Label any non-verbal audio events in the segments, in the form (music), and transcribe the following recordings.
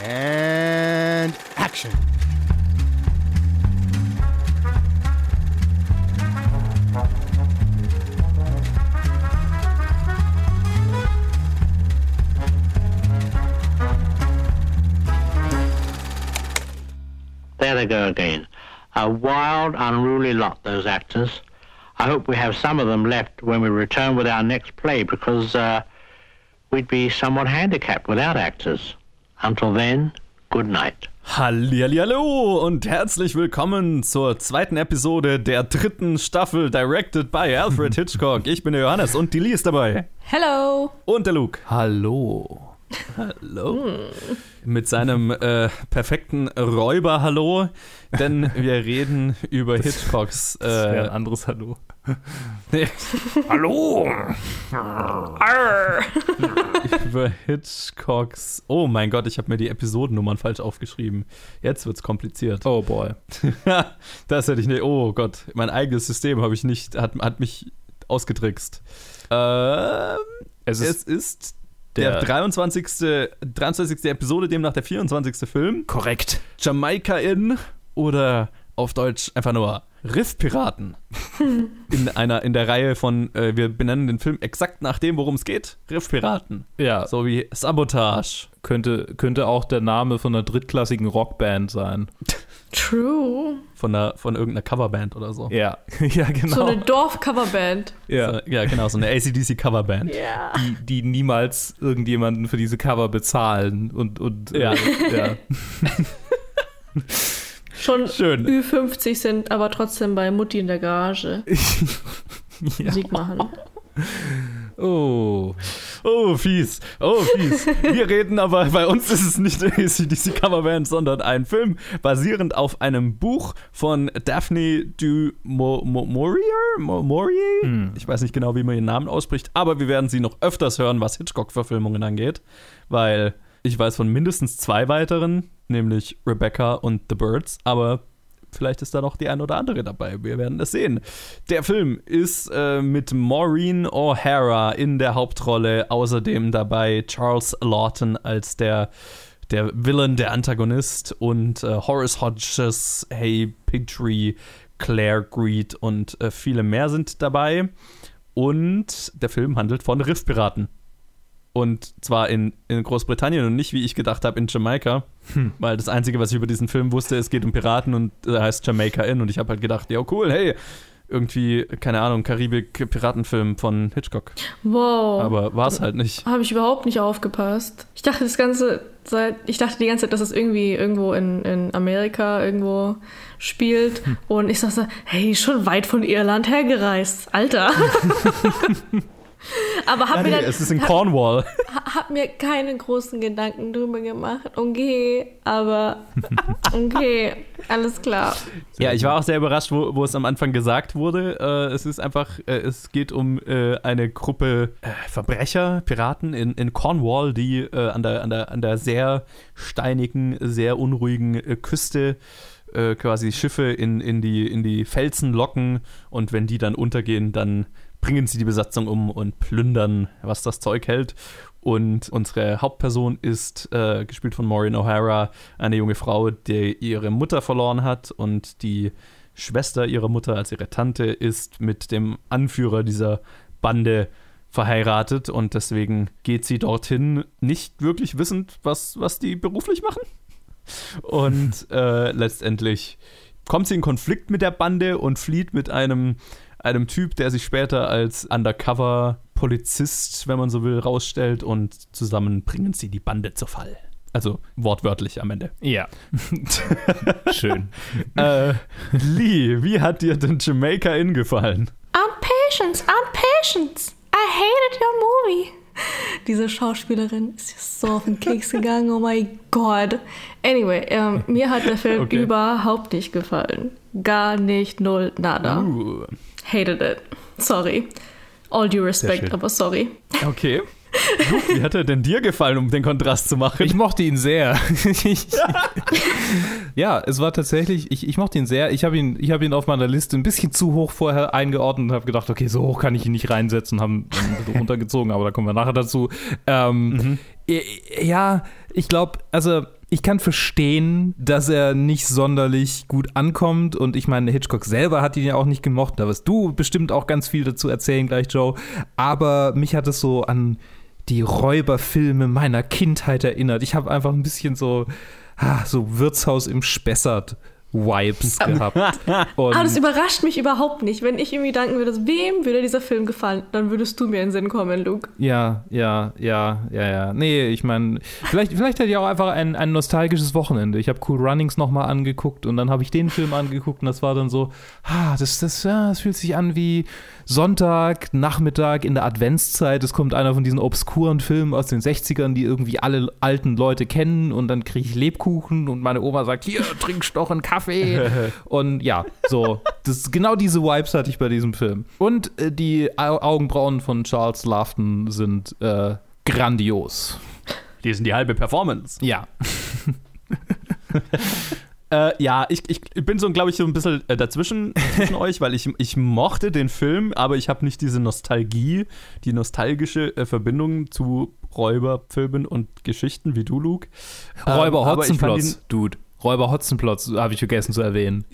And action. There they go again. A wild, unruly lot, those actors. I hope we have some of them left when we return with our next play because uh, we'd be somewhat handicapped without actors. Until then, good night. Hallihallo und herzlich willkommen zur zweiten Episode der dritten Staffel Directed by Alfred (laughs) Hitchcock. Ich bin der Johannes und die Lee ist dabei. Hello. Und der Luke. Hallo. Hallo. Mit seinem äh, perfekten Räuber-Hallo, denn wir reden über Hitchcocks. Äh, (laughs) Das wäre ein anderes Hallo. Hallo! (laughs) über Hitchcocks. Oh mein Gott, ich habe mir die Episodennummern falsch aufgeschrieben. Jetzt wird's kompliziert. Oh boy. (laughs) das hätte ich nicht. Oh Gott, mein eigenes System habe ich nicht, hat, hat mich ausgetrickst. Ähm, Es es ist, ist der, der- 23. 23. Episode, demnach der 24. Film. korrekt. Jamaika in oder auf Deutsch einfach nur Riffpiraten. (laughs) in einer in der Reihe von äh, wir benennen den Film exakt nach dem, worum es geht. Riffpiraten. Ja, So wie Sabotage. könnte, könnte auch der Name von einer drittklassigen Rockband sein. True. Von, einer, von irgendeiner Coverband oder so. Ja, (laughs) ja So genau. eine Dorf-Coverband. ja. So, ja, genau, so eine ACDC Coverband. Ja. Die, die niemals irgendjemanden für diese Cover bezahlen und, und Ja. Äh, ja. (laughs) Schon Schön. Ü50 sind, aber trotzdem bei Mutti in der Garage (laughs) ja. Musik machen. Oh. Oh, fies. Oh, fies. Wir (laughs) reden aber, bei uns ist es nicht eine ACDC Coverband, sondern ein Film basierend auf einem Buch von Daphne du Mo Mo Maurier? Mo Maurier? Hm. Ich weiß nicht genau, wie man ihren Namen ausspricht, aber wir werden sie noch öfters hören, was Hitchcock-Verfilmungen angeht, weil ich weiß von mindestens zwei weiteren, nämlich Rebecca und The Birds, aber Vielleicht ist da noch die ein oder andere dabei. Wir werden es sehen. Der Film ist äh, mit Maureen O'Hara in der Hauptrolle. Außerdem dabei Charles Lawton als der, der Villain, der Antagonist und äh, Horace Hodges, Hay Pigtree, Claire Greed und äh, viele mehr sind dabei. Und der Film handelt von Riffpiraten. Und zwar in, in Großbritannien und nicht, wie ich gedacht habe, in Jamaika. Weil das Einzige, was ich über diesen Film wusste, es geht um Piraten und er heißt Jamaica Inn. Und ich habe halt gedacht, ja, cool, hey, irgendwie, keine Ahnung, Karibik-Piratenfilm von Hitchcock. Wow. Aber war es halt nicht. Habe ich überhaupt nicht aufgepasst. Ich dachte das ganze Zeit, ich dachte die ganze Zeit, dass es irgendwie irgendwo in, in Amerika irgendwo spielt. Und ich dachte, hey, schon weit von Irland hergereist. Alter. (laughs) (laughs) Aber hab mir dann, es ist in hab, Cornwall. hab mir keine großen Gedanken drüber gemacht. Okay, aber (laughs) okay, alles klar. Ja, ich war auch sehr überrascht, wo, wo es am Anfang gesagt wurde. Äh, es ist einfach, äh, es geht um äh, eine Gruppe äh, Verbrecher, Piraten in, in Cornwall, die äh, an, der, an, der, an der sehr steinigen, sehr unruhigen äh, Küste äh, quasi Schiffe in, in, die, in die Felsen locken und wenn die dann untergehen, dann bringen sie die Besatzung um und plündern, was das Zeug hält. Und unsere Hauptperson ist, äh, gespielt von Maureen O'Hara, eine junge Frau, die ihre Mutter verloren hat und die Schwester ihrer Mutter, also ihre Tante, ist mit dem Anführer dieser Bande verheiratet und deswegen geht sie dorthin, nicht wirklich wissend, was, was die beruflich machen. Und (laughs) äh, letztendlich kommt sie in Konflikt mit der Bande und flieht mit einem, einem Typ, der sich später als Undercover-Polizist, wenn man so will, rausstellt und zusammen bringen sie die Bande zu Fall. Also wortwörtlich am Ende. Ja. (laughs) Schön. äh, Lee, wie hat dir denn Jamaica Inn gefallen? Aunt Patience, Aunt Patience, I hated your movie. (laughs) Diese Schauspielerin ist ja so auf den Keks gegangen, oh mein Gott. Anyway, ähm, mir hat der Film Okay. überhaupt nicht gefallen. Gar nicht, null, nada. Uh, Hated it. Sorry. All due respect, aber sorry. okay. Luke, wie hat er denn dir gefallen, um den Kontrast zu machen? Ich mochte ihn sehr. Ich- (laughs) ja, es war tatsächlich, ich, ich mochte ihn sehr. Ich habe ihn, ich hab ihn auf meiner Liste ein bisschen zu hoch vorher eingeordnet und habe gedacht, okay, so hoch kann ich ihn nicht reinsetzen, haben bisschen (laughs) runtergezogen, aber da kommen wir nachher dazu. Ähm, i- Ja, ich glaube, also ich kann verstehen, dass er nicht sonderlich gut ankommt. Und ich meine, Hitchcock selber hat ihn ja auch nicht gemocht. Da wirst du bestimmt auch ganz viel dazu erzählen gleich, Joe. Aber mich hat es so an die Räuberfilme meiner Kindheit erinnert. Ich habe einfach ein bisschen so, ah, so Wirtshaus im Spessart Vibes gehabt. (laughs) Und Aber das überrascht mich überhaupt nicht. Wenn ich irgendwie denken würde, wem würde dieser Film gefallen, dann würdest du mir in den Sinn kommen, Luke. Ja, ja, ja, ja, ja. Nee, ich meine, vielleicht, vielleicht hätte ich auch einfach ein, ein nostalgisches Wochenende. Ich habe Cool Runnings nochmal angeguckt und dann habe ich den Film angeguckt und das war dann so, ah, das, das, ja, das fühlt sich an wie Sonntag, Nachmittag in der Adventszeit. Es kommt einer von diesen obskuren Filmen aus den 60ern, die irgendwie alle alten Leute kennen und dann kriege ich Lebkuchen und meine Oma sagt, hier, trinkst doch einen Kaffee. (laughs) und ja, so. Das, genau diese Vibes hatte ich bei diesem Film. Und äh, die Augenbrauen von Charles Laughton sind äh, grandios. Die sind die halbe Performance. Ja. (laughs) Äh, ja, ich, ich bin so, glaube ich, so ein bisschen äh, dazwischen (laughs) zwischen euch, weil ich, ich mochte den Film, aber ich habe nicht diese Nostalgie, die nostalgische äh, Verbindung zu Räuberfilmen und Geschichten wie du, Luke. Räuber ähm, Hotzenplotz, Dude. Räuber Hotzenplotz, habe ich vergessen zu erwähnen.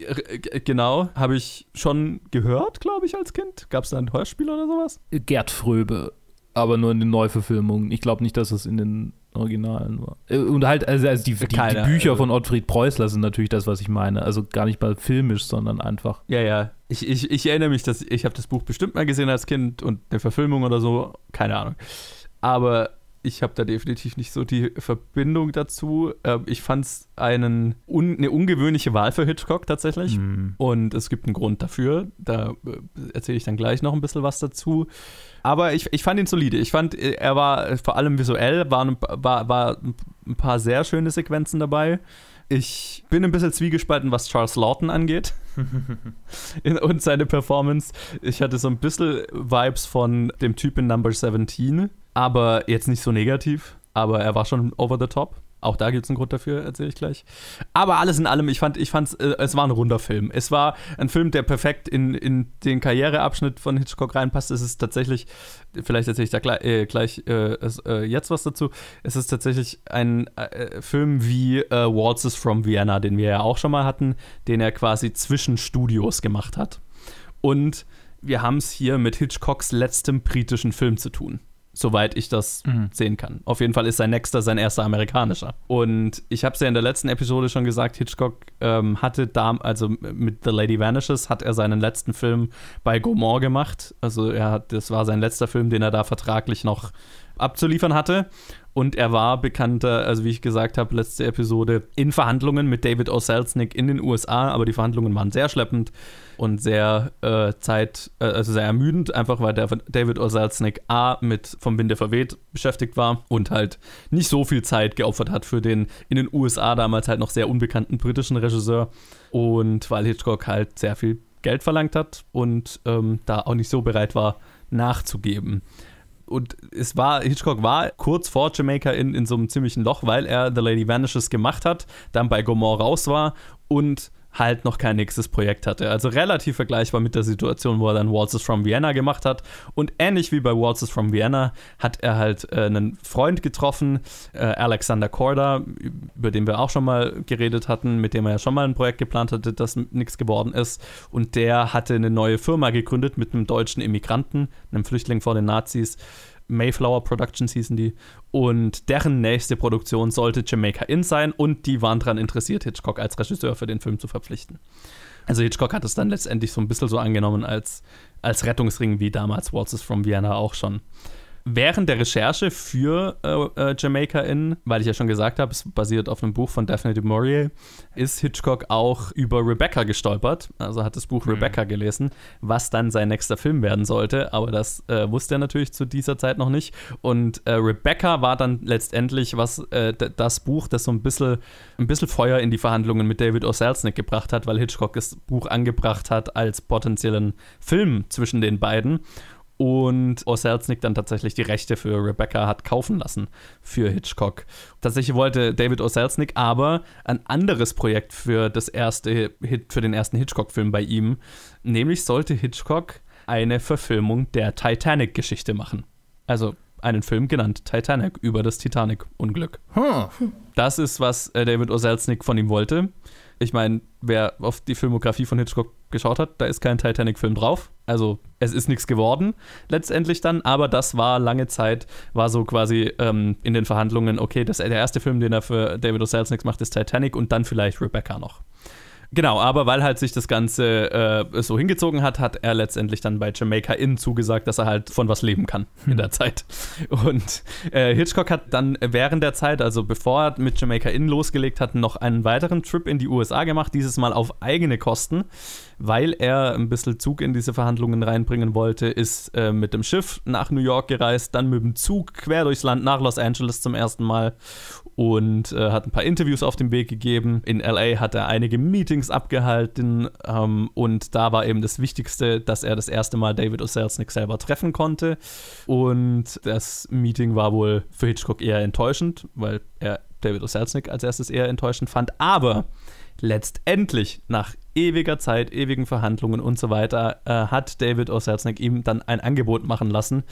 Genau, habe ich schon gehört, glaube ich, als Kind. Gab es da ein Hörspiel oder sowas? Gerd Fröbe, aber nur in den Neuverfilmungen. Ich glaube nicht, dass es in den Originalen war. Äh, und halt, also, also die, die, die, Bücher also von Ottfried Preußler sind natürlich das, was ich meine. Also gar nicht mal filmisch, sondern einfach. Ja, ja. Ich, ich, ich erinnere mich, dass ich habe das Buch bestimmt mal gesehen als Kind und eine Verfilmung oder so, keine Ahnung. Aber ich habe da definitiv nicht so die Verbindung dazu. Ähm, ich fand es un, eine ungewöhnliche Wahl für Hitchcock tatsächlich. Mm. Und es gibt einen Grund dafür. Da äh, erzähle ich dann gleich noch ein bisschen was dazu. Aber ich, ich fand ihn solide. Ich fand, äh, er war äh, vor allem visuell, waren war, war ein paar sehr schöne Sequenzen dabei. Ich bin ein bisschen zwiegespalten, was Charles Lawton angeht (laughs) und seine Performance. Ich hatte so ein bisschen Vibes von dem Typ in Number 17 aber jetzt nicht so negativ. Aber er war schon over the top. Auch da gibt es einen Grund dafür, erzähle ich gleich. Aber alles in allem, ich fand, ich fand äh, es war ein runder Film. Es war ein Film, der perfekt in, in den Karriereabschnitt von Hitchcock reinpasst. Es ist tatsächlich, vielleicht erzähle ich da gleich, äh, gleich äh, äh, jetzt was dazu. Es ist tatsächlich ein äh, Film wie äh, Waltzes from Vienna, den wir ja auch schon mal hatten, den er quasi zwischen Studios gemacht hat. Und wir haben es hier mit Hitchcocks letztem britischen Film zu tun soweit ich das mhm. sehen kann. Auf jeden Fall ist sein nächster sein erster amerikanischer. Und ich habe es ja in der letzten Episode schon gesagt, Hitchcock ähm, hatte da, also mit The Lady Vanishes hat er seinen letzten Film bei Gaumont gemacht. Also er hat, das war sein letzter Film, den er da vertraglich noch abzuliefern hatte. Und er war bekannter, also wie ich gesagt habe, letzte Episode, in Verhandlungen mit David O. Selznick in den USA, aber die Verhandlungen waren sehr schleppend und sehr äh, Zeit, äh, also sehr ermüdend, einfach weil David O. Selznick A mit vom Winde verweht beschäftigt war und halt nicht so viel Zeit geopfert hat für den in den USA damals halt noch sehr unbekannten britischen Regisseur. Und weil Hitchcock halt sehr viel Geld verlangt hat und ähm, da auch nicht so bereit war, nachzugeben und es war, Hitchcock war kurz vor Jamaica in, in so einem ziemlichen Loch, weil er The Lady Vanishes gemacht hat, dann bei Gomorrah raus war und halt noch kein nächstes Projekt hatte. Also relativ vergleichbar mit der Situation, wo er dann Waltzes from Vienna gemacht hat. Und ähnlich wie bei Waltzes from Vienna hat er halt äh, einen Freund getroffen, äh, Alexander Korda, über den wir auch schon mal geredet hatten, mit dem er ja schon mal ein Projekt geplant hatte, das nichts geworden ist. Und der hatte eine neue Firma gegründet mit einem deutschen Immigranten, einem Flüchtling vor den Nazis Mayflower Productions hießen die. Und deren nächste Produktion sollte Jamaica Inn sein und die waren daran interessiert, Hitchcock als Regisseur für den Film zu verpflichten. Also Hitchcock hat es dann letztendlich so ein bisschen so angenommen als, als Rettungsring wie damals Waltzes from Vienna auch schon während der Recherche für äh, äh, Jamaica Inn, weil ich ja schon gesagt habe, es basiert auf einem Buch von Daphne du Maurier, ist Hitchcock auch über Rebecca gestolpert. Also hat das Buch mhm. Rebecca gelesen, was dann sein nächster Film werden sollte. Aber das äh, wusste er natürlich zu dieser Zeit noch nicht. Und äh, Rebecca war dann letztendlich was äh, das Buch, das so ein bisschen, ein bisschen Feuer in die Verhandlungen mit David O. Selznick gebracht hat, weil Hitchcock das Buch angebracht hat als potenziellen Film zwischen den beiden und Oselznick dann tatsächlich die Rechte für Rebecca hat kaufen lassen für Hitchcock. Tatsächlich wollte David Oselznick aber ein anderes Projekt für das erste Hit, für den ersten Hitchcock-Film bei ihm, nämlich sollte Hitchcock eine Verfilmung der Titanic-Geschichte machen. Also einen Film genannt, Titanic, über das Titanic-Unglück. Hm. Das ist, was äh, David O. Selznick von ihm wollte. Ich meine, wer auf die Filmografie von Hitchcock geschaut hat, da ist kein Titanic-Film drauf. Also es ist nichts geworden letztendlich dann, aber das war lange Zeit, war so quasi ähm, in den Verhandlungen, okay, das, der erste Film, den er für David O. Selznick macht, ist Titanic und dann vielleicht Rebecca noch. Genau, aber weil halt sich das Ganze äh, so hingezogen hat, hat er letztendlich dann bei Jamaica Inn zugesagt, dass er halt von was leben kann in der Zeit. (laughs) Und äh, Hitchcock hat dann während der Zeit, also bevor er mit Jamaica Inn losgelegt hat, noch einen weiteren Trip in die USA gemacht, dieses Mal auf eigene Kosten weil er ein bisschen Zug in diese Verhandlungen reinbringen wollte, ist äh, mit dem Schiff nach New York gereist, dann mit dem Zug quer durchs Land nach Los Angeles zum ersten Mal und äh, hat ein paar Interviews auf dem Weg gegeben. In LA hat er einige Meetings abgehalten ähm, und da war eben das Wichtigste, dass er das erste Mal David O. Selznick selber treffen konnte. Und das Meeting war wohl für Hitchcock eher enttäuschend, weil er David O. Selznick als erstes eher enttäuschend fand. Aber letztendlich, nach ewiger Zeit, ewigen Verhandlungen und so weiter, äh, hat David O. Selznick ihm dann ein Angebot machen lassen,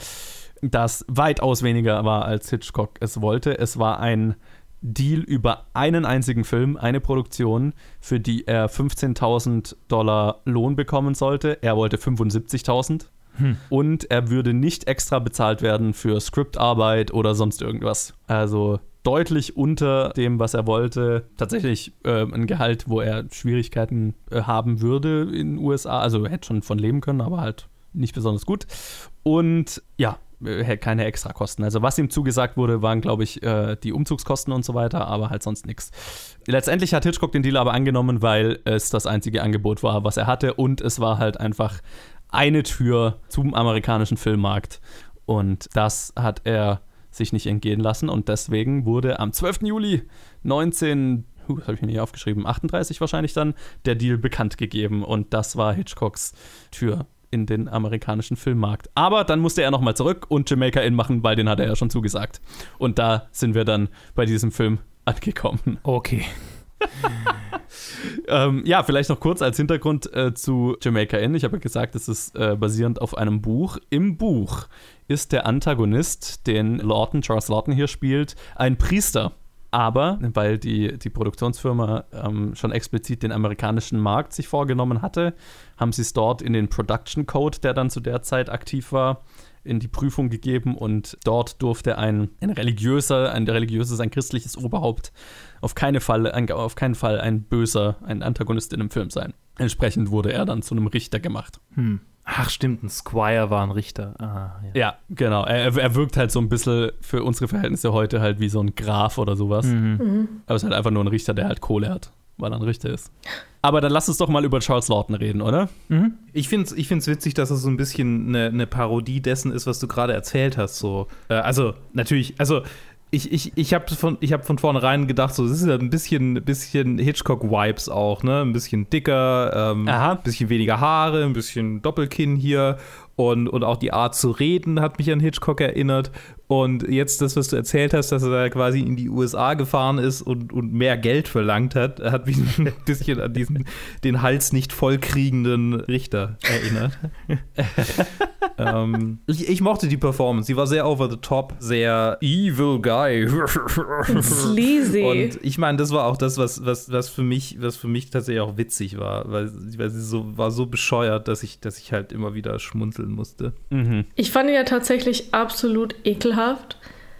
das weitaus weniger war, als Hitchcock es wollte. Es war ein Deal über einen einzigen Film, eine Produktion, für die er 15.000 Dollar Lohn bekommen sollte. Er wollte 75.000. Hm. Und er würde nicht extra bezahlt werden für Skriptarbeit oder sonst irgendwas. Also deutlich unter dem, was er wollte. Tatsächlich äh, ein Gehalt, wo er Schwierigkeiten äh, haben würde in den USA. Also hätte schon von leben können, aber halt nicht besonders gut. Und ja, äh, keine Extrakosten. Also was ihm zugesagt wurde, waren, glaube ich, äh, die Umzugskosten und so weiter, aber halt sonst nichts. Letztendlich hat Hitchcock den Deal aber angenommen, weil es das einzige Angebot war, was er hatte und es war halt einfach eine Tür zum amerikanischen Filmmarkt. Und das hat er sich nicht entgehen lassen und deswegen wurde am 12. Juli 19 uh, das habe ich mir nicht aufgeschrieben, 38 wahrscheinlich dann, der Deal bekannt gegeben und das war Hitchcocks Tür in den amerikanischen Filmmarkt. Aber dann musste er nochmal zurück und Jamaica Inn machen, weil den hat er ja schon zugesagt. Und da sind wir dann bei diesem Film angekommen. Okay. (laughs) ähm, ja, vielleicht noch kurz als Hintergrund äh, zu Jamaica Inn. Ich habe ja gesagt, es ist äh, basierend auf einem Buch. Im Buch ist der Antagonist, den Lawton, Charles Lawton hier spielt, ein Priester. Aber weil die, die Produktionsfirma ähm, schon explizit den amerikanischen Markt sich vorgenommen hatte, haben sie es dort in den Production Code, der dann zu der Zeit aktiv war, in die Prüfung gegeben und dort durfte ein, ein religiöser, ein religiöses, ein christliches Oberhaupt auf, keine Fall, ein, auf keinen Fall ein böser, ein Antagonist in einem Film sein. Entsprechend wurde er dann zu einem Richter gemacht. Hm. Ach, stimmt, ein Squire war ein Richter. Ah, ja. ja. genau. Er, er, wirkt halt so ein bisschen für unsere Verhältnisse heute halt wie so ein Graf oder sowas. Mhm. Mhm. Aber es ist halt einfach nur ein Richter, der halt Kohle hat, weil er ein Richter ist. Aber dann lass uns doch mal über Charles Lawton reden, oder? Mhm. Ich finde es ich find's witzig, dass es so ein bisschen eine, eine Parodie dessen ist, was du gerade erzählt hast. So. Äh, also, natürlich, also ich, ich, ich habe von, hab von vornherein gedacht, so, das ist ja ein bisschen, bisschen Hitchcock-Vibes auch, ne? Ein bisschen dicker, ähm, ein bisschen weniger Haare, ein bisschen Doppelkinn hier und, und auch die Art zu reden hat mich an Hitchcock erinnert. Und jetzt das, was du erzählt hast, dass er da quasi in die USA gefahren ist und, und mehr Geld verlangt hat, hat mich (laughs) ein bisschen an diesen den Hals nicht vollkriegenden Richter erinnert. (laughs) ähm, ich, ich, mochte die Performance. Sie war sehr over the top, sehr evil guy. Sleazy. Und ich meine, das war auch das, was, was, was, für mich, was für mich tatsächlich auch witzig war, weil, weil sie so, war so bescheuert, dass ich, dass ich halt immer wieder schmunzeln musste. Mhm. Ich fand ihn ja tatsächlich absolut ekelhaft,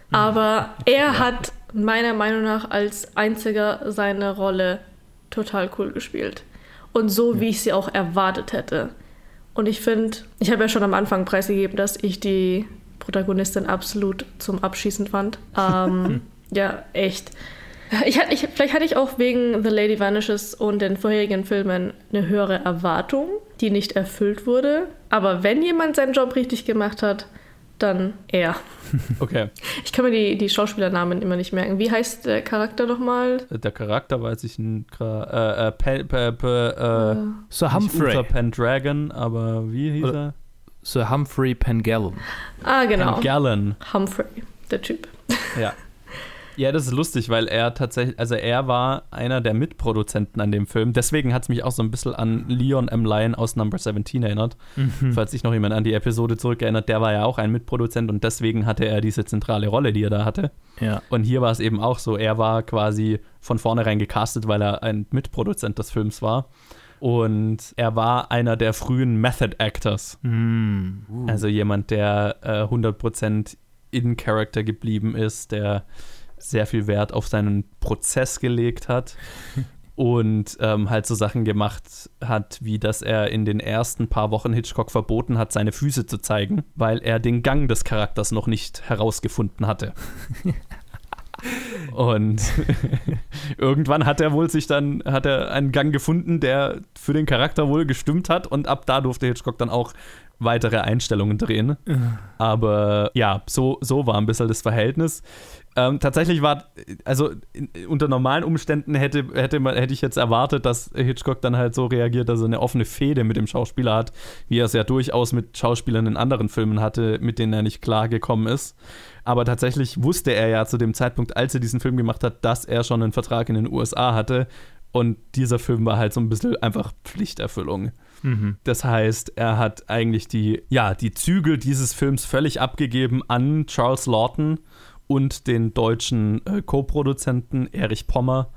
mhm. aber er ja. hat meiner Meinung nach als einziger seine Rolle total cool gespielt. Und so, wie ich sie auch erwartet hätte. Und ich finde, ich habe ja schon am Anfang preisgegeben, dass ich die Protagonistin absolut zum Abschießen fand. (laughs) Ähm, ja, echt. Ich, ich, vielleicht hatte ich auch wegen The Lady Vanishes und den vorherigen Filmen eine höhere Erwartung, die nicht erfüllt wurde. Aber wenn jemand seinen Job richtig gemacht hat, dann er. (laughs) Okay. Ich kann mir die, die Schauspielernamen immer nicht merken. Wie heißt der Charakter nochmal? Der Charakter weiß ich nicht. Äh, äh, Pe, Pe, Pe, äh, Sir Humphrey. Nicht Pendragon, aber wie hieß Oder er? Sir Humphrey Pengallan. Ah, genau. Pengallan. Humphrey, der Typ. Ja. (laughs) Ja, das ist lustig, weil er tatsächlich, also er war einer der Mitproduzenten an dem Film. Deswegen hat es mich auch so ein bisschen an Leon M. Lyon aus Number 17 erinnert. Mhm. Falls sich noch jemand an die Episode zurückerinnert, der war ja auch ein Mitproduzent und deswegen hatte er diese zentrale Rolle, die er da hatte. Ja. Und hier war es eben auch so, er war quasi von vornherein gecastet, weil er ein Mitproduzent des Films war. Und er war einer der frühen Method Actors. Mm. Also jemand, der äh, 100% in Character geblieben ist, der sehr viel Wert auf seinen Prozess gelegt hat (laughs) und ähm, halt so Sachen gemacht hat, wie dass er in den ersten paar Wochen Hitchcock verboten hat, seine Füße zu zeigen, weil er den Gang des Charakters noch nicht herausgefunden hatte. (laughs) Und (laughs) irgendwann hat er wohl sich dann, hat er einen Gang gefunden, der für den Charakter wohl gestimmt hat und ab da durfte Hitchcock dann auch weitere Einstellungen drehen. Aber ja, so, so war ein bisschen das Verhältnis. Ähm, tatsächlich war, also in, unter normalen Umständen hätte, hätte, man, hätte ich jetzt erwartet, dass Hitchcock dann halt so reagiert, dass er eine offene Fehde mit dem Schauspieler hat, wie er es ja durchaus mit Schauspielern in anderen Filmen hatte, mit denen er nicht klargekommen ist. Aber tatsächlich wusste er ja zu dem Zeitpunkt, als er diesen Film gemacht hat, dass er schon einen Vertrag in den USA hatte. Und dieser Film war halt so ein bisschen einfach Pflichterfüllung. Mhm. Das heißt, er hat eigentlich die, ja, die Zügel dieses Films völlig abgegeben an Charles Lawton und den deutschen äh, Co-Produzenten Erich Pommer,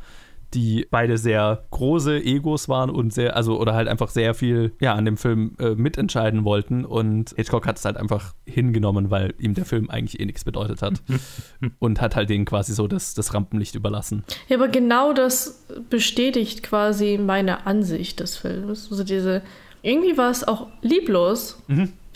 die beide sehr große Egos waren und sehr, also oder halt einfach sehr viel ja, an dem Film äh, mitentscheiden wollten. Und Hitchcock hat es halt einfach hingenommen, weil ihm der Film eigentlich eh nichts bedeutet hat. (laughs) und hat halt denen quasi so das, das Rampenlicht überlassen. Ja, aber genau das bestätigt quasi meine Ansicht des Films. Also diese, irgendwie war es auch lieblos,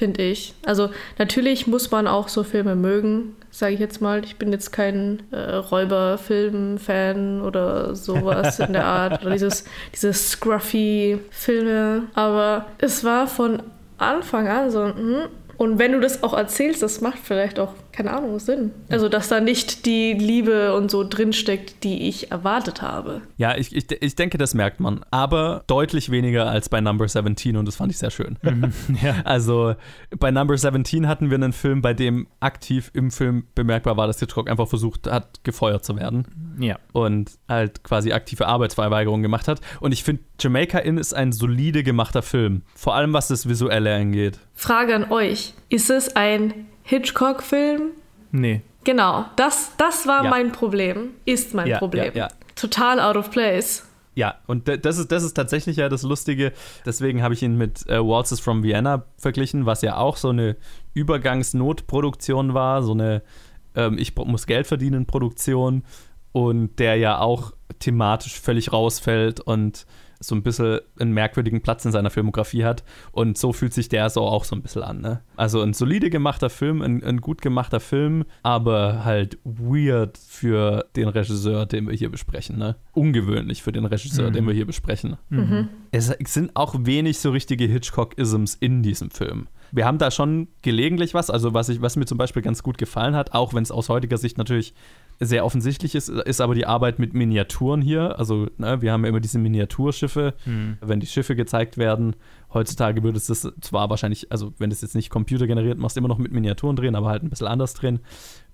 finde ich. Also natürlich muss man auch so Filme mögen, sage ich jetzt mal. Ich bin jetzt kein äh, Räuberfilm-Fan oder sowas in der Art. Oder dieses, (laughs) diese Scruffy-Filme. Aber es war von Anfang an so, hm. Und wenn du das auch erzählst, das macht vielleicht auch, keine Ahnung, Sinn. Also, dass da nicht die Liebe und so drinsteckt, die ich erwartet habe. Ja, ich, ich, ich denke, das merkt man. Aber deutlich weniger als bei Number 17 und das fand ich sehr schön. (laughs) Ja. Also bei Number 17 hatten wir einen Film, bei dem aktiv im Film bemerkbar war, dass Hitchcock einfach versucht hat, gefeuert zu werden Ja. und halt quasi aktive Arbeitsverweigerung gemacht hat. Und ich finde, Jamaica Inn ist ein solide gemachter Film. Vor allem, was das Visuelle angeht. Frage an euch: Ist es ein Hitchcock-Film? Nee. Genau, das, das war Ja. mein Problem. Ist mein Ja, Problem. ja. Total out of place. Ja, und das ist, das ist tatsächlich ja das Lustige. Deswegen habe ich ihn mit äh, Waltzes from Vienna verglichen, was ja auch so eine Übergangsnotproduktion war, so eine ähm, Ich muss Geld verdienen Produktion und der ja auch thematisch völlig rausfällt und so ein bisschen einen merkwürdigen Platz in seiner Filmografie hat. Und so fühlt sich der so auch so ein bisschen an. Ne? Also ein solide gemachter Film, ein, ein gut gemachter Film, aber halt weird für den Regisseur, den wir hier besprechen. Ne? Ungewöhnlich für den Regisseur, den wir hier besprechen. Es sind auch wenig so richtige Hitchcock-Isms in diesem Film. Wir haben da schon gelegentlich was, also was, ich, was mir zum Beispiel ganz gut gefallen hat, auch wenn es aus heutiger Sicht natürlich sehr offensichtlich ist, ist aber die Arbeit mit Miniaturen hier. Also ne, wir haben ja immer diese Miniaturschiffe, wenn die Schiffe gezeigt werden. Heutzutage würde es das zwar wahrscheinlich, also wenn das jetzt nicht computergeneriert machst, immer noch mit Miniaturen drehen, aber halt ein bisschen anders drehen,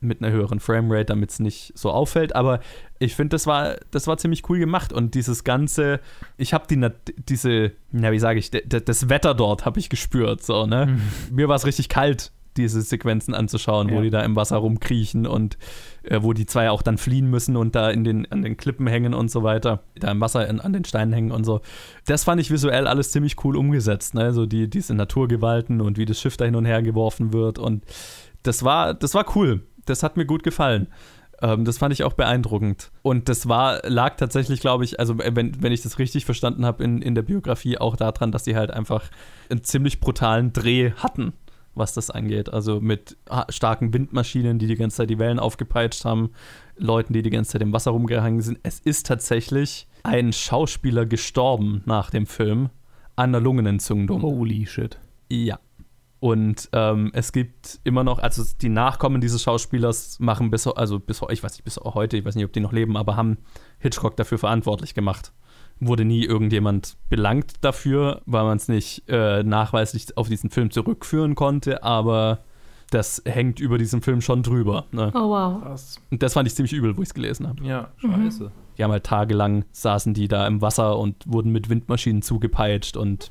mit einer höheren Framerate, damit es nicht so auffällt. Aber ich finde, das war, das war ziemlich cool gemacht und dieses ganze, ich habe die, diese, na wie sage ich, das Wetter dort habe ich gespürt, so ne. Mir war es richtig kalt diese Sequenzen anzuschauen, wo Ja. die da im Wasser rumkriechen und äh, wo die zwei auch dann fliehen müssen und da in den, an den Klippen hängen und so weiter, da im Wasser in, an den Steinen hängen und so. Das fand ich visuell alles ziemlich cool umgesetzt, ne? So die, diese Naturgewalten und wie das Schiff da hin und her geworfen wird und das war, das war cool. Das hat mir gut gefallen. Ähm, das fand ich auch beeindruckend. Und das war, lag tatsächlich, glaube ich, also wenn, wenn ich das richtig verstanden habe in, in der Biografie, auch daran, dass sie halt einfach einen ziemlich brutalen Dreh hatten was das angeht. Also mit starken Windmaschinen, die die ganze Zeit die Wellen aufgepeitscht haben, Leuten, die die ganze Zeit im Wasser rumgehangen sind. Es ist tatsächlich ein Schauspieler gestorben nach dem Film an einer Lungenentzündung. Holy shit. Ja. Und ähm, es gibt immer noch, also die Nachkommen dieses Schauspielers machen bis, also bis, ich weiß nicht, bis heute, ich weiß nicht, ob die noch leben, aber haben Hitchcock dafür verantwortlich gemacht. Wurde nie irgendjemand belangt dafür, weil man es nicht äh, nachweislich auf diesen Film zurückführen konnte, aber das hängt über diesem Film schon drüber. Ne? Oh wow. Krass. Und das fand ich ziemlich übel, wo ich es gelesen habe. Ja, scheiße. Die haben halt tagelang saßen die da im Wasser und wurden mit Windmaschinen zugepeitscht und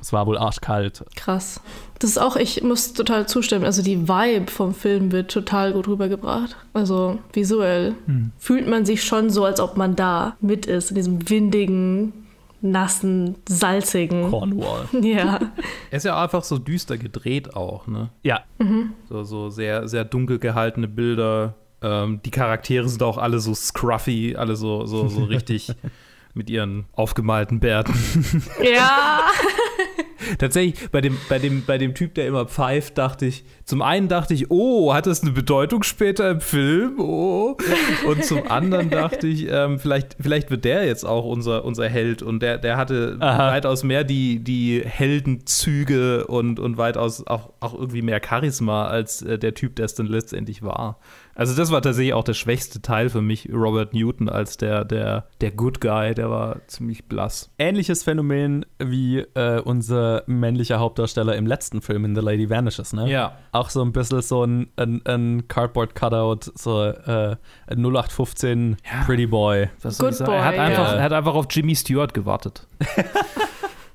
es war wohl arschkalt. Krass. Das ist auch, ich muss total zustimmen. Also die Vibe vom Film wird total gut rübergebracht. Also visuell fühlt man sich schon so, als ob man da mit ist, in diesem windigen, nassen, salzigen. Cornwall. (laughs) Ja. Er ist ja einfach so düster gedreht auch, ne? Ja, So, so sehr, sehr dunkel gehaltene Bilder. Ähm, die Charaktere sind auch alle so scruffy, alle so, so, so (laughs) richtig mit ihren aufgemalten Bärten. ja. (laughs) Tatsächlich, bei dem, bei, dem, bei dem Typ, der immer pfeift, dachte ich, zum einen dachte ich, oh, hat das eine Bedeutung später im Film? Oh. Und zum anderen (laughs) dachte ich, ähm, vielleicht, vielleicht wird der jetzt auch unser, unser Held. Und der, der hatte Aha. weitaus mehr die, die Heldenzüge und, und weitaus auch, auch irgendwie mehr Charisma als äh, der Typ, der es dann letztendlich war. Also das war tatsächlich auch der schwächste Teil für mich, Robert Newton, als der, der, der Good Guy, der war ziemlich blass. ähnliches Phänomen wie äh, unser männlicher Hauptdarsteller im letzten Film in The Lady Vanishes, ne? Ja. Auch so ein bisschen so ein, ein, ein Cardboard-Cutout, so äh, ein 0815 Ja. Pretty Boy. Was Good sagen? er, hat Boy, einfach, ja. er hat einfach auf Jimmy Stewart gewartet. (laughs)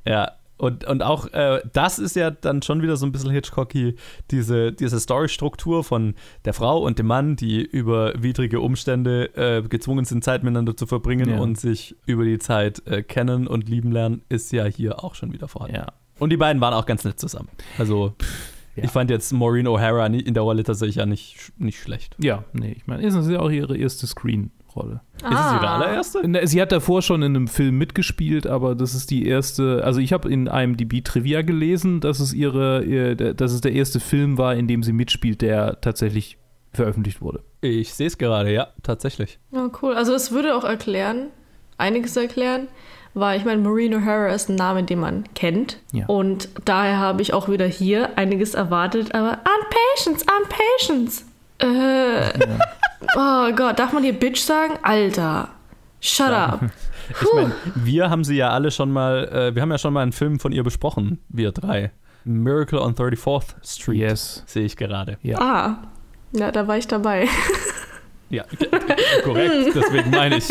Ja, und, und auch äh, das ist ja dann schon wieder so ein bisschen Hitchcocky, diese, diese Storystruktur von der Frau und dem Mann, die über widrige Umstände äh, gezwungen sind, Zeit miteinander zu verbringen Ja. und sich über die Zeit äh, kennen und lieben lernen, ist ja hier auch schon wieder vorhanden. Ja. Und die beiden waren auch ganz nett zusammen. Also, ja. ich fand jetzt Maureen O'Hara in der Rolle tatsächlich ja nicht, nicht schlecht. Ja, nee, ich meine, es ist ja auch ihre erste Screen-Rolle. Ist es ihre allererste? Ne, Sie hat davor schon in einem Film mitgespielt, aber das ist die erste. Also ich habe in IMDb Trivia gelesen, dass es ihre, ihr, dass es der erste Film war, in dem sie mitspielt, der tatsächlich veröffentlicht wurde. Ich sehe es gerade, ja, tatsächlich. Ja, cool. Also das würde auch erklären, einiges erklären, weil ich meine, Maureen O'Hara ist ein Name, den man kennt. Ja. Und daher habe ich auch wieder hier einiges erwartet, aber Unpatience, Unpatience. Äh, oh Gott, darf man hier Bitch sagen? Alter, shut up. (laughs) Ich meine, wir haben sie ja alle schon mal, äh, wir haben ja schon mal einen Film von ihr besprochen, wir drei. Miracle on 34th Street. Yes. Sehe ich gerade. Ja. Ah, ja, da war ich dabei. (laughs) Ja, (laughs) korrekt, deswegen meine ich.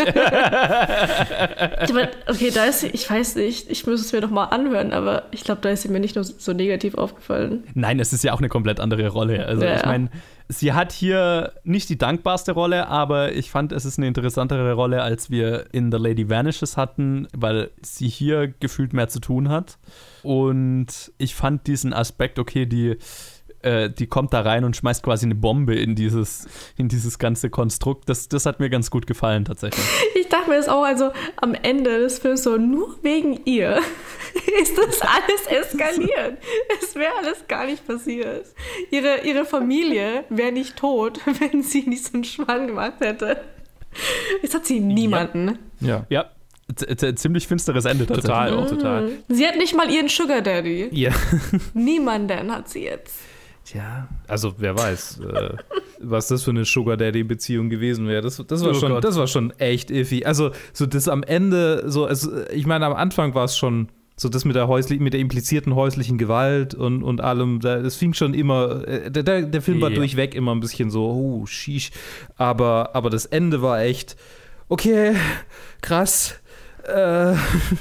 Okay, da ist sie, ich weiß nicht, ich muss es mir noch mal anhören, aber ich glaube, da ist sie mir nicht nur so negativ aufgefallen. Nein, es ist ja auch eine komplett andere Rolle. Also Ja. ich meine, sie hat hier nicht die dankbarste Rolle, aber ich fand, es ist eine interessantere Rolle, als wir in The Lady Vanishes hatten, weil sie hier gefühlt mehr zu tun hat. Und ich fand diesen Aspekt, okay, die, äh, die kommt da rein und schmeißt quasi eine Bombe in dieses, in dieses ganze Konstrukt. Das, das hat mir ganz gut gefallen tatsächlich. (laughs) Ich dachte mir das auch, also am Ende des Films so, nur wegen ihr (laughs) ist das alles eskaliert. es wäre alles gar nicht passiert. Ihre, ihre Familie wäre nicht tot, (laughs) wenn sie nicht so einen Schmarrn gemacht hätte. Jetzt hat sie niemanden. Ja. Ja, z- z- ziemlich finsteres Ende tatsächlich. Total, auch total. Sie hat nicht mal ihren Sugar Daddy. Ja. Niemanden hat sie jetzt. Tja, also wer weiß, äh, was das für eine Sugar Daddy-Beziehung gewesen wäre. Das, das, war Oh schon, Gott. das war schon echt iffy. Also, so das am Ende, so, es, ich meine, am Anfang war es schon so das mit der häuslich, mit der implizierten häuslichen Gewalt und, und allem, da, es fing schon immer, äh, der, der, Film war durchweg immer ein bisschen so, oh, sheesh. Aber, aber das Ende war echt, okay, krass. Äh,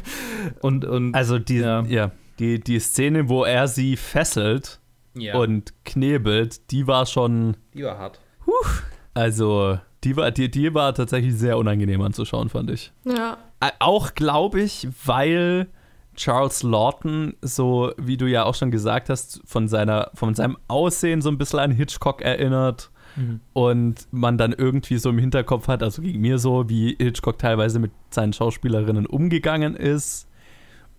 (laughs) und, und Also die, Ja. ja. die, die Szene, wo er sie fesselt ja, und knebelt, die war schon, die war hart. also die war, die, die war tatsächlich sehr unangenehm anzuschauen, fand ich. Ja. Ä- Auch glaube ich, weil Charles Lawton, so wie du ja auch schon gesagt hast, von, seiner, von seinem Aussehen so ein bisschen an Hitchcock erinnert. Und man dann irgendwie so im Hinterkopf hat, also gegen mir so, wie Hitchcock teilweise mit seinen Schauspielerinnen umgegangen ist.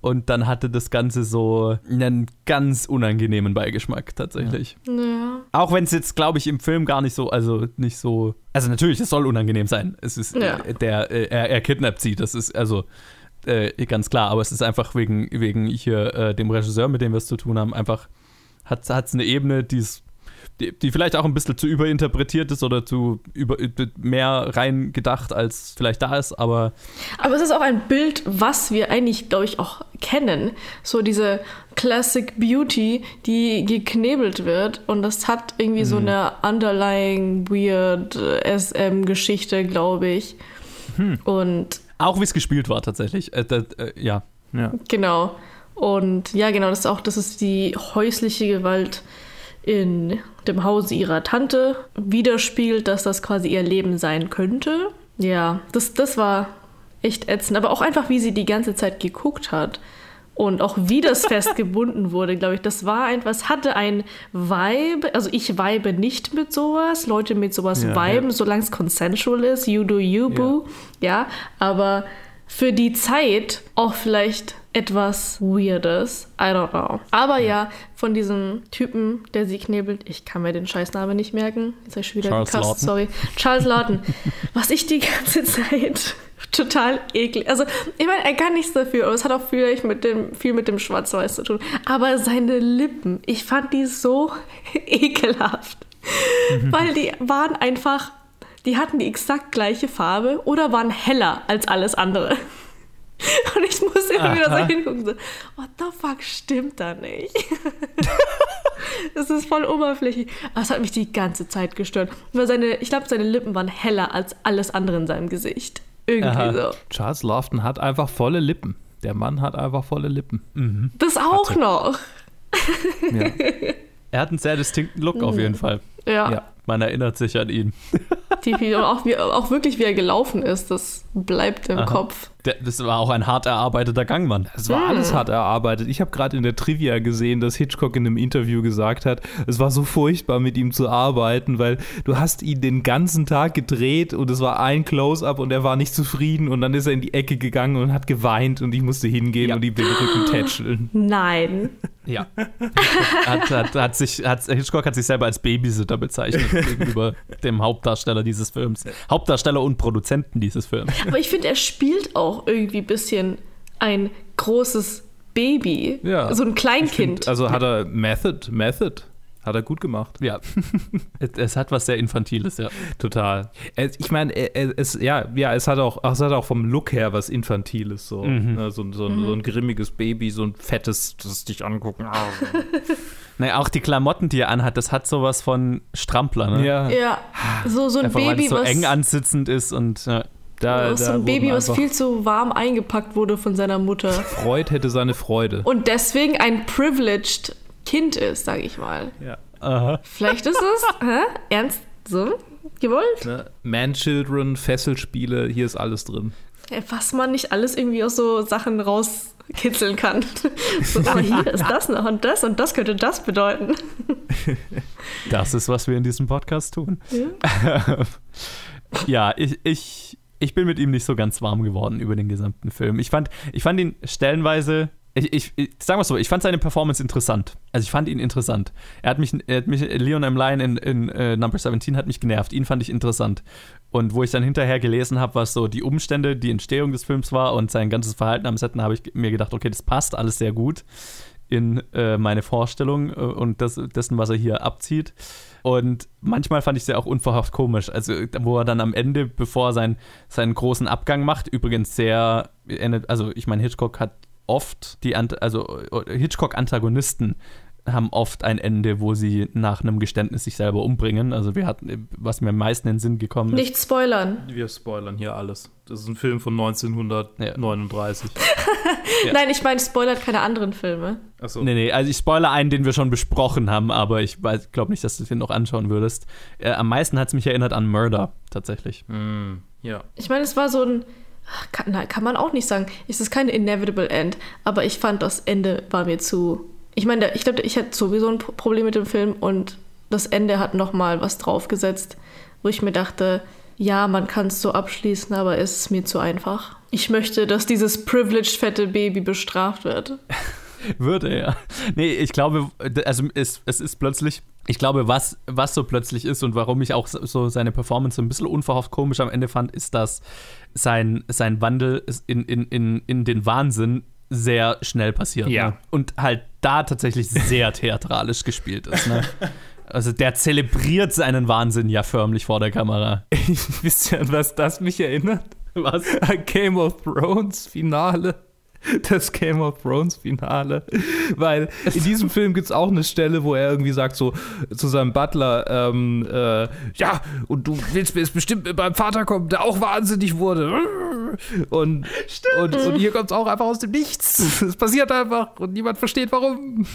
Und dann hatte das Ganze so einen ganz unangenehmen Beigeschmack tatsächlich. Ja. Auch wenn es jetzt, glaube ich, im Film gar nicht so, also nicht so. Also natürlich, es soll unangenehm sein. Es ist Ja. äh, der, äh, er, er kidnappt sie, das ist also äh, ganz klar, aber es ist einfach wegen, wegen hier äh, dem Regisseur, mit dem wir es zu tun haben, einfach hat es eine Ebene, die ist die, die vielleicht auch ein bisschen zu überinterpretiert ist oder zu über, mehr rein gedacht, als vielleicht da ist, aber. Aber es ist auch ein Bild, was wir eigentlich, glaube ich, auch kennen. So diese Classic Beauty, die geknebelt wird und das hat irgendwie mhm. so eine underlying weird SM-Geschichte, glaube ich. Hm. Und auch wie es gespielt war tatsächlich. Äh, äh, ja. ja. Genau. Und ja, genau, das ist auch, das ist die häusliche Gewalt in dem Hause ihrer Tante widerspiegelt, dass das quasi ihr Leben sein könnte. Ja, das, das war echt ätzend. Aber auch einfach, wie sie die ganze Zeit geguckt hat. Und auch wie das (laughs) festgebunden wurde, glaube ich, das war einfach, es hatte ein Vibe. Also ich vibe nicht mit sowas. Leute mit sowas ja, viben, ja. solange es consensual ist. You do you, boo. Ja. ja, aber für die Zeit auch vielleicht etwas Weirdes. I don't know. Aber ja, von diesem Typen, der sie knebelt, ich kann mir den Scheißnamen nicht merken. Jetzt habe ich schon wieder Charles gekasst, sorry. Charles Lawton. (laughs) was ich die ganze Zeit total eklig. Also, ich meine, er kann nichts dafür, aber es hat auch vielleicht mit dem, viel mit dem Schwarz-Weiß zu tun. Aber seine Lippen, ich fand die so (laughs) ekelhaft. Weil die waren einfach, die hatten die exakt gleiche Farbe oder waren heller als alles andere. (laughs) Und ich muss immer Aha. wieder so hingucken, so, what the fuck stimmt da nicht? (laughs) das ist voll oberflächlich. Aber es hat mich die ganze Zeit gestört. Weil seine, ich glaube, seine Lippen waren heller als alles andere in seinem Gesicht. Irgendwie Aha. so. Charles Lofton hat einfach volle Lippen. Der Mann hat einfach volle Lippen. Mhm. Das auch Hatte. noch. ja. (laughs) Er hat einen sehr distinkten Look auf jeden Fall. Ja. ja. Man erinnert sich an ihn. Die, auch, wie, auch wirklich, wie er gelaufen ist, das bleibt im Aha. Kopf. Das war auch ein hart erarbeiteter Gang, Mann. Es war hm. alles hart erarbeitet. Ich habe gerade in der Trivia gesehen, dass Hitchcock in einem Interview gesagt hat, es war so furchtbar, mit ihm zu arbeiten, weil du hast ihn den ganzen Tag gedreht und es war ein Close-up und er war nicht zufrieden und dann ist er in die Ecke gegangen und hat geweint und ich musste hingehen ja. und ihm den Rücken (gasps) tätscheln. Nein. Ja. hat, hat, hat sich, hat, Hitchcock hat sich selber als Babysitter bezeichnet gegenüber dem Hauptdarsteller dieses Films. Hauptdarsteller und Produzenten dieses Films. Aber ich finde, er spielt auch irgendwie ein bisschen ein großes Baby. Ja. So ein Kleinkind. Find, also hat er Method, Method hat er gut gemacht. Ja. (laughs) es, hat was sehr Infantiles, ja. Total. Ich meine, es, ja, ja, es hat auch, es hat auch vom Look her was Infantiles, so. Mhm. Ne, so, so, mhm. so, ein grimmiges Baby, so ein fettes, das dich angucken. (laughs) naja, auch die Klamotten, die er anhat, das hat sowas von Strampler, ne? Ja. Ja. So, so ein Einfach, Baby, weil es so eng ansitzend ist und. Ja. Da, da so ein Baby, was viel zu warm eingepackt wurde von seiner Mutter. Freud hätte seine Freude. Und deswegen ein privileged Kind ist, sage ich mal. Ja. Aha. Vielleicht ist es (laughs) hä? ernst so gewollt. Ne? Man-Children, Fesselspiele, hier ist alles drin. Was man nicht alles irgendwie aus so Sachen rauskitzeln kann. (laughs) so, oh, hier ist das noch und das und das könnte das bedeuten. (laughs) das ist, was wir in diesem Podcast tun. Ja, ja ich, ich, ich bin mit ihm nicht so ganz warm geworden über den gesamten Film. Ich fand, ich fand ihn stellenweise ich, ich, ich sag mal so, ich fand seine Performance interessant. Also ich fand ihn interessant. Er hat mich, er hat mich Leon M. Lyon in, in uh, Number 17 hat mich genervt. Ihn fand ich interessant. Und wo ich dann hinterher gelesen habe, was so die Umstände, die Entstehung des Films war und sein ganzes Verhalten am Set, habe ich mir gedacht, okay, das passt alles sehr gut in äh, meine Vorstellung äh, und das, dessen, was er hier abzieht. Und manchmal fand ich sie auch unverhofft komisch. Also, wo er dann am Ende, bevor er sein, seinen großen Abgang macht, übrigens sehr, also ich meine, Hitchcock hat oft die, also Hitchcock-Antagonisten haben oft ein Ende, wo sie nach einem Geständnis sich selber umbringen. Also wir hatten, was mir am meisten in den Sinn gekommen ist. Nicht spoilern. Wir spoilern hier alles. Das ist ein Film von 1939. ja. (laughs) Nein, ich meine, spoilert keine anderen Filme. Achso. Nee, nee, also ich spoilere einen, den wir schon besprochen haben, aber ich glaube nicht, dass du den noch anschauen würdest. Äh, am meisten hat es mich erinnert an Murder, tatsächlich. Mm, ja. Ich meine, es war so ein kann, kann man auch nicht sagen. Es ist kein inevitable end, aber ich fand das Ende war mir zu. Ich meine, ich glaube, ich hatte sowieso ein Problem mit dem Film und das Ende hat noch mal was draufgesetzt, wo ich mir dachte, ja, man kann es so abschließen, aber es ist mir zu einfach. Ich möchte, dass dieses privileged fette Baby bestraft wird. (laughs) Würde, ja. Nee, ich glaube, also es, es ist plötzlich, ich glaube, was, was so plötzlich ist und warum ich auch so seine Performance so ein bisschen unverhofft komisch am Ende fand, ist, dass sein, sein Wandel in, in, in, in den Wahnsinn sehr schnell passiert. Ja. Ne? Und halt da tatsächlich sehr theatralisch gespielt ist. Ne? (laughs) Also der zelebriert seinen Wahnsinn ja förmlich vor der Kamera. Wisst ihr, an was das mich erinnert? Was? An Game of Thrones Finale. (laughs) Das Game of Thrones Finale. Weil in diesem (laughs) Film gibt es auch eine Stelle, wo er irgendwie sagt so zu seinem Butler, ähm, äh, ja, und du willst mir jetzt bestimmt mit meinem Vater kommen, der auch wahnsinnig wurde. Und, und, und hier kommt es auch einfach aus dem Nichts. (laughs) Es passiert einfach und niemand versteht warum.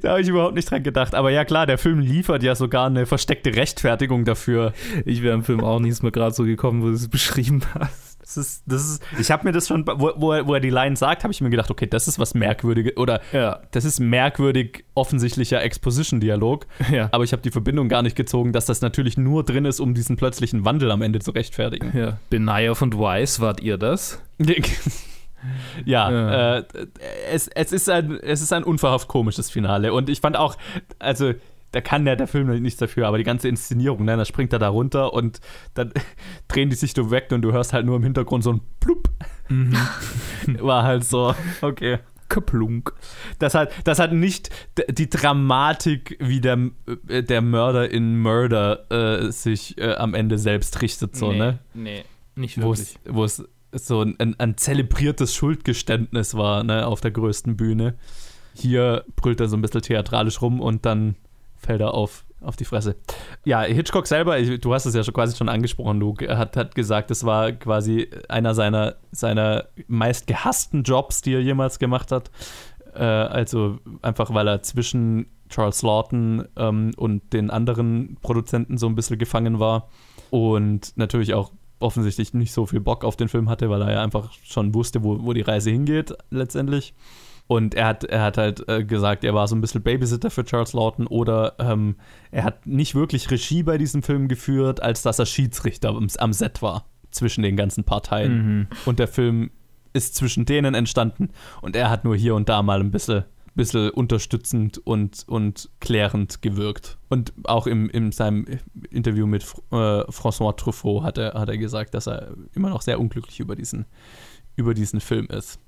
Da habe ich überhaupt nicht dran gedacht. Aber ja klar, der Film liefert ja sogar eine versteckte Rechtfertigung dafür. Ich wäre im Film auch nicht mehr gerade so gekommen, wo du es beschrieben hast. Das ist, das ist, ich habe mir das schon, wo, wo, er, wo er die Line sagt, habe ich mir gedacht, okay, das ist was merkwürdiges oder Ja. das ist merkwürdig offensichtlicher Exposition-Dialog. (laughs) Ja. Aber ich habe die Verbindung gar nicht gezogen, dass das natürlich nur drin ist, um diesen plötzlichen Wandel am Ende zu rechtfertigen. Ja. Benayev und Weiss, wart ihr das? (laughs) ja, Ja. Äh, es, es, ist ein, es ist ein unverhofft komisches Finale. Und ich fand auch, also da kann ja der Film nichts dafür, aber die ganze Inszenierung, ne, da springt er da runter und dann (laughs) drehen die sich so weg und du hörst halt nur im Hintergrund so ein Plupp. (laughs) War halt so, okay. Kaplunk. Das hat, das hat nicht die Dramatik, wie der, äh, der Mörder in Murder äh, sich äh, am Ende selbst richtet, so, ne? Nee, nicht es, wo es so ein, ein zelebriertes Schuldgeständnis war, ne, auf der größten Bühne. Hier brüllt er so ein bisschen theatralisch rum und dann fällt er auf, auf die Fresse. Ja, Hitchcock selber, du hast es ja schon quasi schon angesprochen, Luke, hat, hat gesagt, es war quasi einer seiner, seiner meist gehassten Jobs, die er jemals gemacht hat. Äh, also einfach, weil er zwischen Charles Lawton ähm, und den anderen Produzenten so ein bisschen gefangen war und natürlich auch offensichtlich nicht so viel Bock auf den Film hatte, weil er ja einfach schon wusste, wo, wo die Reise hingeht letztendlich. Und er hat, er hat halt äh, gesagt, er war so ein bisschen Babysitter für Charles Lawton oder ähm, er hat nicht wirklich Regie bei diesem Film geführt, als dass er Schiedsrichter am, am Set war zwischen den ganzen Parteien. Und der Film ist zwischen denen entstanden und er hat nur hier und da mal ein bisschen, bisschen unterstützend und, und klärend gewirkt. Und auch im, in seinem Interview mit äh, François Truffaut hat er, hat er gesagt, dass er immer noch sehr unglücklich über diesen, über diesen Film ist.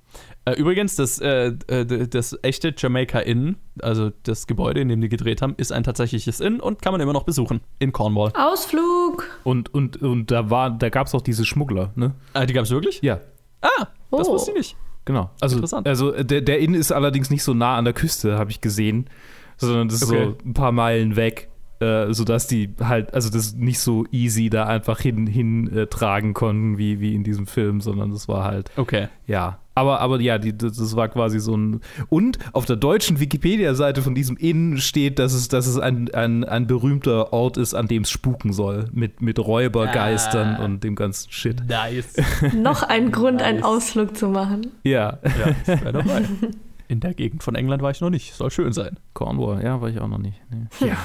Äh, übrigens, das, äh, äh, das echte Jamaica Inn, also das Gebäude, in dem die gedreht haben, ist ein tatsächliches Inn und kann man immer noch besuchen in Cornwall. Ausflug. Und, und, und da war, da gab es auch diese Schmuggler, ne? Ah, die gab es wirklich? Ja, Ah, das Oh. wusste ich nicht. genau. Also, Interessant. also der, der Inn ist allerdings nicht so nah an der Küste, habe ich gesehen, sondern das ist Okay. so ein paar Meilen weg, äh, sodass die halt, also das nicht so easy da einfach hin, hin äh, tragen konnten, wie, wie in diesem Film, sondern das war halt, Okay. ja. Aber, aber ja, die, das, das war quasi so ein. Und auf der deutschen Wikipedia-Seite von diesem Inn steht, dass es, dass es ein, ein, ein berühmter Ort ist, an dem es spuken soll. Mit, mit Räubergeistern Ah. und dem ganzen Shit. Nice. (laughs) Noch ein Grund, einen Nice. Ausflug zu machen. Ja. ja, ich dabei. (laughs) In der Gegend von England war ich noch nicht. Soll schön sein. Cornwall, ja, war ich auch noch nicht. Nee. Ja.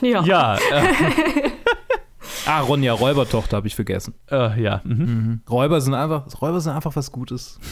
Ja. Ja, (laughs) äh, Ah, Ronja, Räubertochter habe ich vergessen. äh, ja. Mhm. Mhm. Räuber sind einfach, Räuber sind einfach was Gutes. (laughs)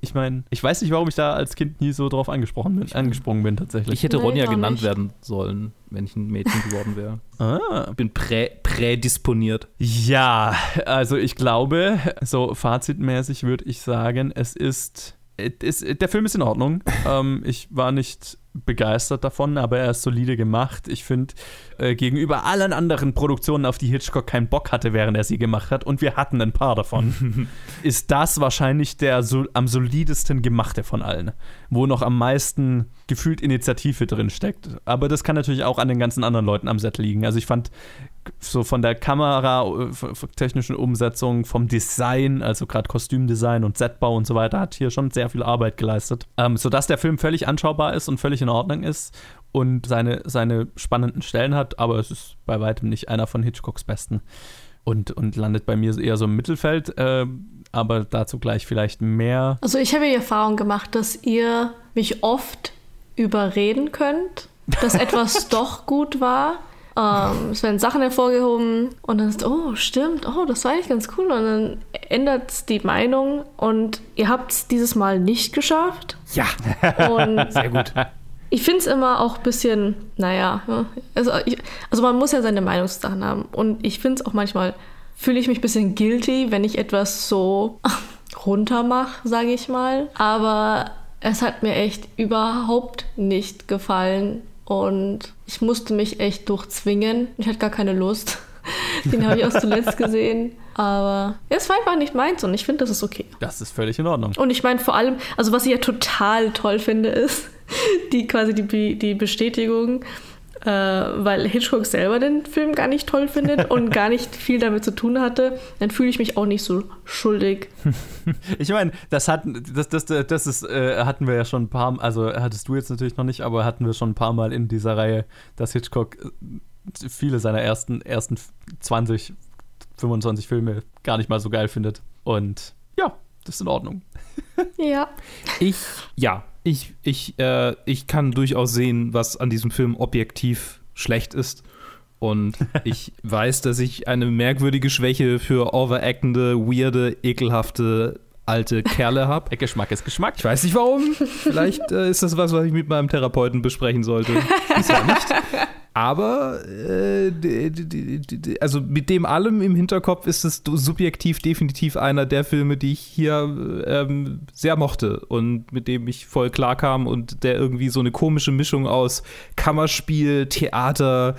Ich meine, ich weiß nicht, warum ich da als Kind nie so drauf angesprochen bin, angesprungen bin tatsächlich. Ich hätte Nee, Ronja genannt nicht. werden sollen, wenn ich ein Mädchen geworden wäre. (laughs) ah. Bin prä, prädisponiert. Ja, also ich glaube, so fazitmäßig würde ich sagen, es ist, es ist der Film ist in Ordnung. ähm, ich war nicht begeistert davon, aber er ist solide gemacht. Ich finde, äh, gegenüber allen anderen Produktionen, auf die Hitchcock keinen Bock hatte, während er sie gemacht hat, und wir hatten ein paar davon, (laughs) ist das wahrscheinlich der so, am solidesten gemachte von allen, wo noch am meisten gefühlt Initiative drin steckt. Aber das kann natürlich auch an den ganzen anderen Leuten am Set liegen. Also ich fand so von der Kamera, äh, technischen Umsetzung, vom Design, also gerade Kostümdesign und Setbau und so weiter, hat hier schon sehr viel Arbeit geleistet. Ähm, sodass der Film völlig anschaubar ist und völlig in Ordnung ist und seine, seine spannenden Stellen hat, aber es ist bei weitem nicht einer von Hitchcocks besten. Und, und landet bei mir eher so im Mittelfeld, äh, aber dazu gleich vielleicht mehr. Also ich habe die Erfahrung gemacht, dass ihr mich oft überreden könnt, dass (laughs) etwas doch gut war. Ähm, es werden Sachen hervorgehoben und dann ist, oh, stimmt, oh, das war eigentlich ganz cool. Und dann ändert die Meinung und ihr habt es dieses Mal nicht geschafft. Ja, Und (laughs) sehr gut. Ich finde es immer auch ein bisschen, naja, ja, also, ich, also man muss ja seine Meinungssachen haben. Und ich finde es auch manchmal, fühle ich mich ein bisschen guilty, wenn ich etwas so (laughs) runter mache, sage ich mal. Aber es hat mir echt überhaupt nicht gefallen. und ich musste mich echt durchzwingen. Ich hatte gar keine Lust. (laughs) Den habe ich auch zuletzt gesehen. Aber es war einfach nicht meins und ich finde, das ist okay. Das ist völlig in Ordnung. Und ich meine vor allem, also was ich ja total toll finde, ist (laughs) die quasi die, die Bestätigung, äh, weil Hitchcock selber den Film gar nicht toll findet und (laughs) gar nicht viel damit zu tun hatte, dann fühle ich mich auch nicht so schuldig. (laughs) Ich meine, das hat, das, das, das ist, äh, hatten wir ja schon ein paar, also hattest du jetzt natürlich noch nicht, aber hatten wir schon ein paar Mal in dieser Reihe, dass Hitchcock äh, viele seiner ersten, ersten 20, 25 Filme gar nicht mal so geil findet. Und ja, das ist in Ordnung. Ja. Ich, ja, ich, ich, äh, ich kann durchaus sehen, was an diesem Film objektiv schlecht ist. Und (laughs) ich weiß, dass ich eine merkwürdige Schwäche für overactende, weirde, ekelhafte alte Kerle habe. (laughs) Geschmack ist Geschmack. Ich weiß nicht warum. Vielleicht äh, ist das was, was ich mit meinem Therapeuten besprechen sollte. Bisher nicht. Aber äh, also mit dem allem im Hinterkopf ist es subjektiv definitiv einer der Filme, die ich hier ähm, sehr mochte und mit dem ich voll klar kam und der irgendwie so eine komische Mischung aus Kammerspiel, Theater,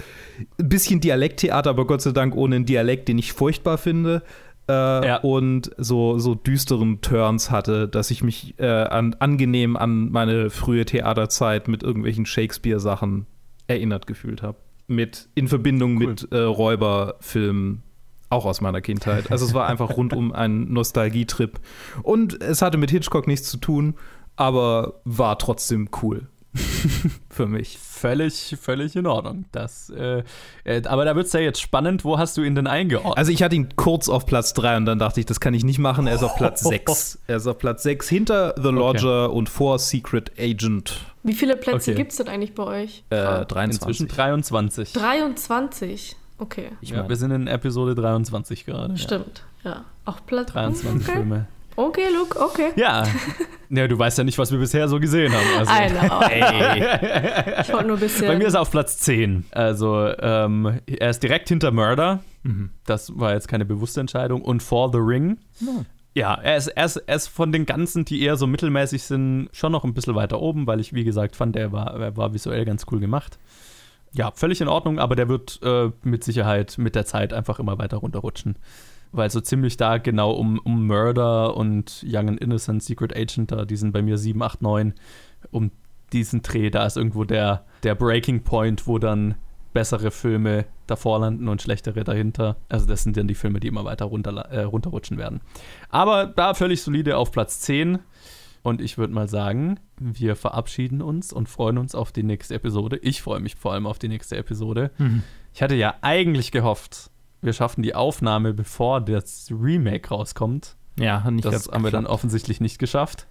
ein bisschen Dialekttheater, aber Gott sei Dank ohne einen Dialekt, den ich furchtbar finde. Äh, ja. und so, so düsteren Turns hatte, dass ich mich äh, an, angenehm an meine frühe Theaterzeit mit irgendwelchen Shakespeare-Sachen erinnert gefühlt habe. Mit, in Verbindung cool. mit äh, Räuberfilmen, auch aus meiner Kindheit. Also es war einfach rundum ein Nostalgietrip. Und es hatte mit Hitchcock nichts zu tun, aber war trotzdem cool. (laughs) Für mich. Völlig, völlig in Ordnung. Das, äh, äh, aber da wird es ja jetzt spannend, wo hast du ihn denn eingeordnet? Also ich hatte ihn kurz auf Platz 3 und dann dachte ich, das kann ich nicht machen. Er ist auf Platz (laughs) 6. Er ist auf Platz 6 hinter The Lodger okay. und vor Secret Agent. Wie viele Plätze okay. gibt es denn eigentlich bei euch? Äh, 23. Inzwischen 23. 23? Okay. Ich ja, wir sind in Episode 23 gerade. Stimmt, ja. ja. Auch Platz 23 okay. Filme. Okay, Luke, okay. Ja. (laughs) Ja, du weißt ja nicht, was wir bisher so gesehen haben. Also, I know. (laughs) Ey. Ich wollte nur ein bisschen. Bei mir ist er auf Platz 10. Also, ähm, er ist direkt hinter Murder. Mhm. Das war jetzt keine bewusste Entscheidung. Und For the Ring. Mhm. Ja, er ist, er, ist, er ist von den ganzen, die eher so mittelmäßig sind, schon noch ein bisschen weiter oben, weil ich, wie gesagt, fand, er war, er war visuell ganz cool gemacht. Ja, völlig in Ordnung, aber der wird äh, mit Sicherheit mit der Zeit einfach immer weiter runterrutschen weil so ziemlich da genau um, um Murder und Young and Innocent, Secret Agent, da, die sind bei mir 7, 8, 9, um diesen Dreh, da ist irgendwo der, der Breaking Point, wo dann bessere Filme davor landen und schlechtere dahinter. Also das sind dann die Filme, die immer weiter runter, äh, runterrutschen werden. Aber da völlig solide auf Platz 10. Und ich würde mal sagen, wir verabschieden uns und freuen uns auf die nächste Episode. Ich freue mich vor allem auf die nächste Episode. Mhm. Ich hatte ja eigentlich gehofft, wir schaffen die Aufnahme, bevor das Remake rauskommt. Ja, nicht Das haben wir dann offensichtlich nicht geschafft.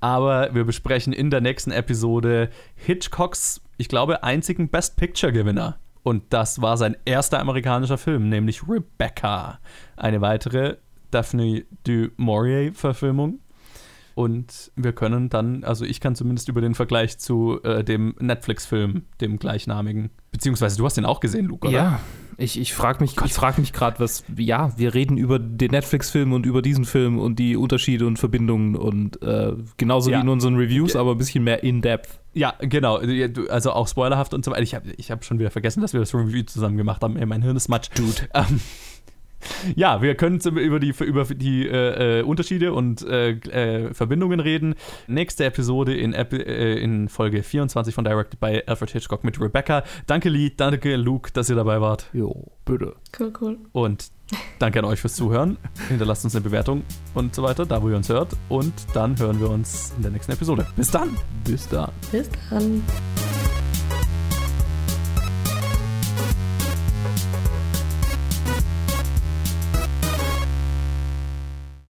Aber wir besprechen in der nächsten Episode Hitchcocks, ich glaube, einzigen Best Picture-Gewinner. Und das war sein erster amerikanischer Film, nämlich Rebecca. Eine weitere Daphne du Maurier-Verfilmung. Und wir können dann, also ich kann zumindest über den Vergleich zu äh, dem Netflix-Film, dem gleichnamigen, beziehungsweise du hast den auch gesehen, Luke, oder? Ja, ich, ich frage mich, frag mich gerade, was, ja, wir reden über den Netflix-Film und über diesen Film und die Unterschiede und Verbindungen und äh, genauso ja. wie in unseren Reviews, aber ein bisschen mehr in-depth. Ja, genau. Also auch spoilerhaft und so weiter. Ich habe ich hab schon wieder vergessen, dass wir das Review zusammen gemacht haben. Mein Hirn ist matsch. Dude. Ähm, ja, wir können über die, über die äh, äh, Unterschiede und äh, äh, Verbindungen reden. Nächste Episode in, äh, in Folge 24 von Directed by Alfred Hitchcock mit Rebecca. Danke, Lee, danke, Luke, dass ihr dabei wart. Jo, bitte. Cool, cool. Und danke an euch fürs Zuhören. Hinterlasst uns eine Bewertung und so weiter, da wo ihr uns hört. Und dann hören wir uns in der nächsten Episode. Bis dann. Bis dann. Bis dann.